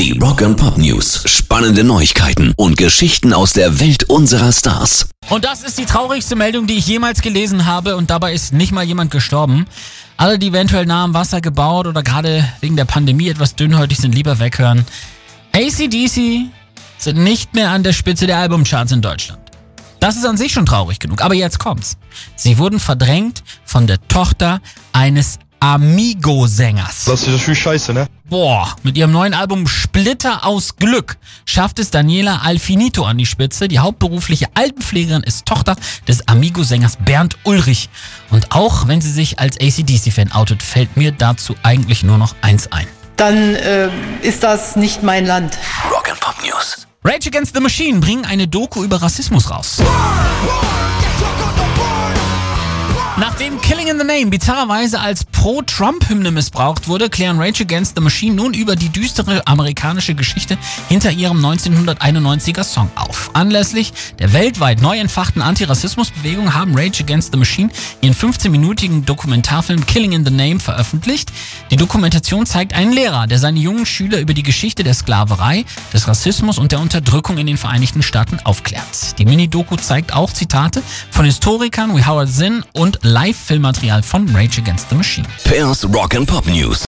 Die Rock and Pop News. Spannende Neuigkeiten und Geschichten aus der Welt unserer Stars. Und das ist die traurigste Meldung, die ich jemals gelesen habe und dabei ist nicht mal jemand gestorben. Alle, die eventuell nah am Wasser gebaut oder gerade wegen der Pandemie etwas dünnhäutig sind, lieber weghören. ACDC sind nicht mehr an der Spitze der Albumcharts in Deutschland. Das ist an sich schon traurig genug, aber jetzt kommt's. Sie wurden verdrängt von der Tochter eines Amigo-Sängers. Das ist natürlich scheiße, ne? Boah, mit ihrem neuen Album Splitter aus Glück schafft es Daniela Alfinito an die Spitze. Die hauptberufliche Altenpflegerin ist Tochter des Amigo-Sängers Bernd Ulrich. Und auch wenn sie sich als ACDC-Fan outet, fällt mir dazu eigentlich nur noch eins ein. Dann äh, ist das nicht mein Land. Rock and Pop News. Rage Against the Machine bringen eine Doku über Rassismus raus. Nachdem Killing in the Name bizarrerweise als Pro-Trump-Hymne missbraucht wurde, klären Rage Against the Machine nun über die düstere amerikanische Geschichte hinter ihrem 1991er Song auf. Anlässlich der weltweit neu entfachten Antirassismusbewegung haben Rage Against the Machine ihren 15-minütigen Dokumentarfilm Killing in the Name veröffentlicht. Die Dokumentation zeigt einen Lehrer, der seine jungen Schüler über die Geschichte der Sklaverei, des Rassismus und der Unterdrückung in den Vereinigten Staaten aufklärt. Die Mini-Doku zeigt auch Zitate von Historikern wie Howard Zinn und Live-Filmmaterial von Rage Against the Machine. Pairs Rock and Pop News.